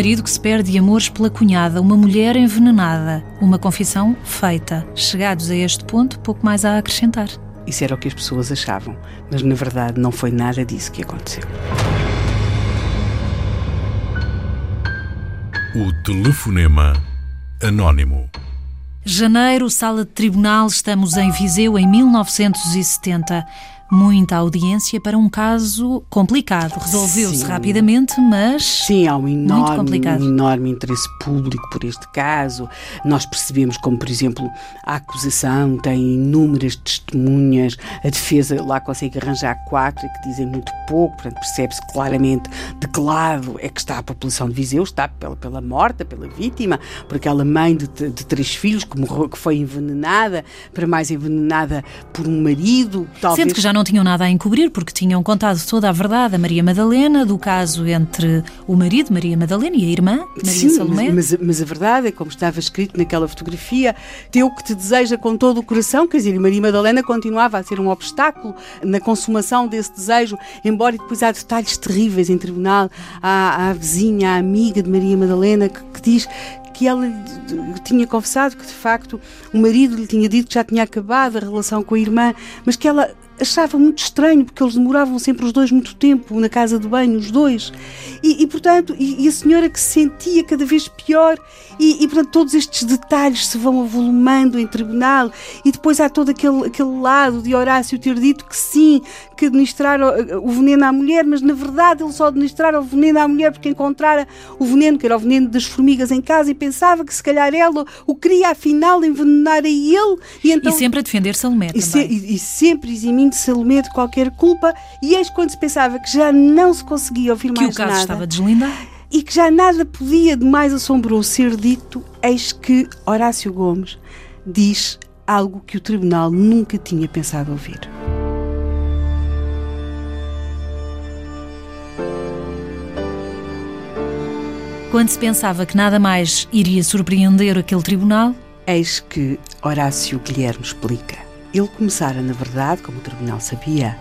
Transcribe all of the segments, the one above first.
marido que se perde de amores pela cunhada, uma mulher envenenada, uma confissão feita. Chegados a este ponto, pouco mais há a acrescentar. Isso era o que as pessoas achavam, mas na verdade não foi nada disso que aconteceu. O telefonema anónimo. Janeiro, sala de tribunal, estamos em Viseu em 1970 muita audiência para um caso complicado. Resolveu-se rapidamente, mas. Sim, há um enorme, um enorme interesse público por este caso. Nós percebemos como, por exemplo, a acusação tem inúmeras testemunhas, a defesa lá consegue arranjar quatro que dizem muito pouco, portanto, percebe-se claramente de que lado é que está a população de Viseu, está pela, pela morta, pela vítima, por aquela mãe de, de três filhos que, morreu, que foi envenenada, para mais envenenada por um marido. Talvez... Sendo que já não não tinham nada a encobrir porque tinham contado toda a verdade a Maria Madalena do caso entre o marido, Maria Madalena, e a irmã, Maria Sim, Salomé. Mas, mas, a verdade é, como estava escrito naquela fotografia, teu que te deseja com todo o coração, quer dizer, Maria Madalena continuava a ser um obstáculo na consumação desse desejo, embora depois há detalhes terríveis em tribunal. Há, a vizinha, a amiga de Maria Madalena, que, que diz que ela tinha confessado que de facto o marido lhe tinha dito que já tinha acabado a relação com a irmã, mas que ela achava muito estranho, porque eles demoravam sempre os dois muito tempo na casa de banho, os dois. E, e portanto, e, e, a senhora que se sentia cada vez pior, e, e, portanto, todos estes detalhes se vão avolumando em tribunal, e depois há todo aquele, aquele lado de Horácio ter dito que sim, que administrar o, o veneno à mulher, mas na verdade ele só administrara o veneno à mulher porque encontrara o veneno, que era o veneno das formigas em casa, e pensava que se calhar ela o queria afinal envenenar a ele. E, então, e sempre a defender Salomé também. Se, e, e sempre eximindo de Salomé de qualquer culpa, e eis quando se pensava que já não se conseguia ouvir que mais nada. Que o caso estava deslindado. E que já nada podia de mais assombroso ser dito, eis que Horácio Gomes diz algo que o tribunal nunca tinha pensado ouvir. Quando se pensava que nada mais iria surpreender aquele tribunal, eis que Horácio Guilherme explica. Ele começara, na verdade, como o tribunal sabia,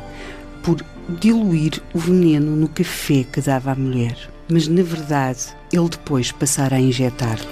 por diluir o veneno no café que dava à mulher. Mas, na verdade, ele depois passara a injetá-lo.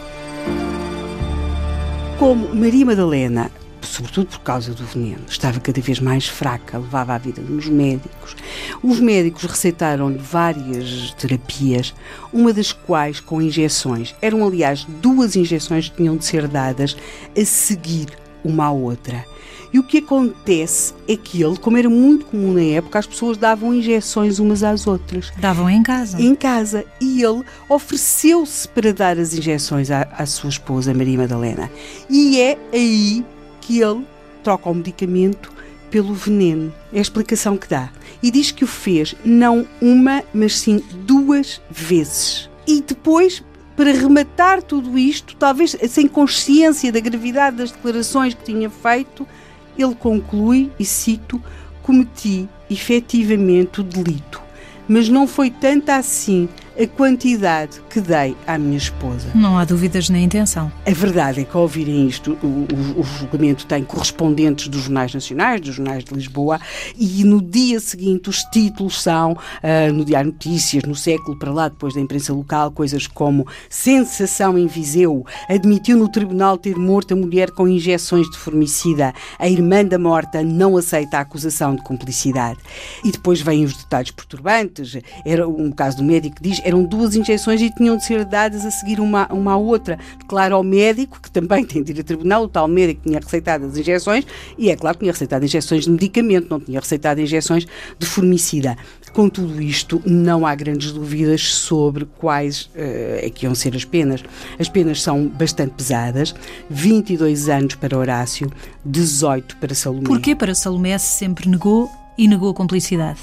Como Maria Madalena, sobretudo por causa do veneno, estava cada vez mais fraca, levava a vida nos médicos, os médicos receitaram-lhe várias terapias, uma das quais com injeções. Eram, aliás, duas injeções que tinham de ser dadas a seguir uma à outra. E o que acontece é que ele, como era muito comum na época, as pessoas davam injeções umas às outras. Davam em casa. Em casa. E ele ofereceu-se para dar as injeções à, à sua esposa, Maria Madalena. E é aí que ele troca o medicamento pelo veneno. É a explicação que dá. E diz que o fez não uma, mas sim duas vezes. E depois, para rematar tudo isto, talvez sem consciência da gravidade das declarações que tinha feito, ele conclui, e cito, cometi efetivamente o delito, mas não foi tanta assim a quantidade que dei à minha esposa. Não há dúvidas na intenção. A verdade é que ao ouvirem isto, o, o, o, julgamento tem correspondentes dos jornais nacionais, dos jornais de Lisboa, e no dia seguinte os títulos são uh, no Diário Notícias, no século para lá, depois da imprensa local, coisas como sensação em Viseu, admitiu no tribunal ter morto a mulher com injeções de formicida, a irmã da morta não aceita a acusação de cumplicidade. E depois vêm os detalhes perturbantes, era um caso do médico que diz eram duas injeções e tinham de ser dadas a seguir uma, uma à outra. Declara ao médico, que também tem de ir a tribunal, o tal médico tinha receitado as injeções, e é claro que tinha receitado injeções de medicamento, não tinha receitado injeções de formicida. Com tudo isto, não há grandes dúvidas sobre quais uh, é que iam ser as penas. As penas são bastante pesadas, 22 anos para Horácio, 18 para Salomé. Porquê para Salomé se sempre negou e negou a cumplicidade?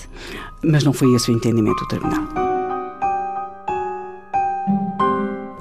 Mas não foi esse o entendimento do tribunal.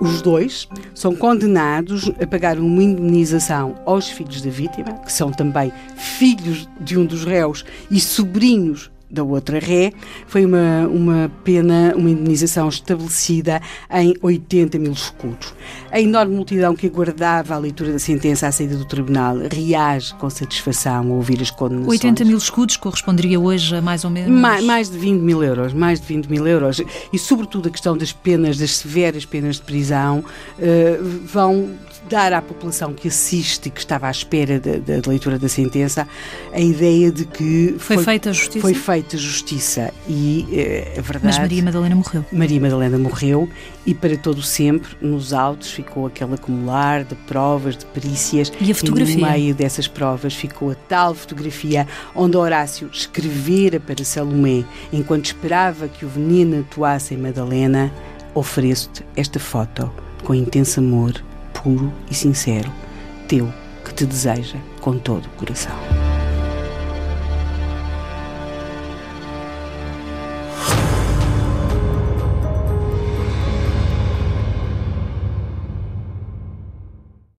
Os dois são condenados a pagar uma indemnização aos filhos da vítima, que são também filhos de um dos réus e sobrinhos da outra ré. Foi uma, uma pena, uma indenização estabelecida em 80 mil escudos. A enorme multidão que aguardava a leitura da sentença à saída do tribunal reage com satisfação ao ouvir as condenações. 80 mil escudos corresponderia hoje a mais ou menos... Mais, mais de 20 mil euros, mais de 20 mil euros. E sobretudo a questão das penas, das severas penas de prisão, uh, vão dar à população que assiste que estava à espera da, da leitura da sentença a ideia de que foi, foi feita justiça. Foi feita justiça e é verdade. Mas Maria Madalena morreu. Maria Madalena morreu e para todo sempre nos autos ficou aquele acumular de provas, de perícias. E a fotografia? E no meio dessas provas ficou a tal fotografia onde Horácio escrevera para Salomé enquanto esperava que o veneno atuasse em Madalena. Ofereço-te esta foto com intenso amor puro e sincero, teu, que te deseja com todo o coração.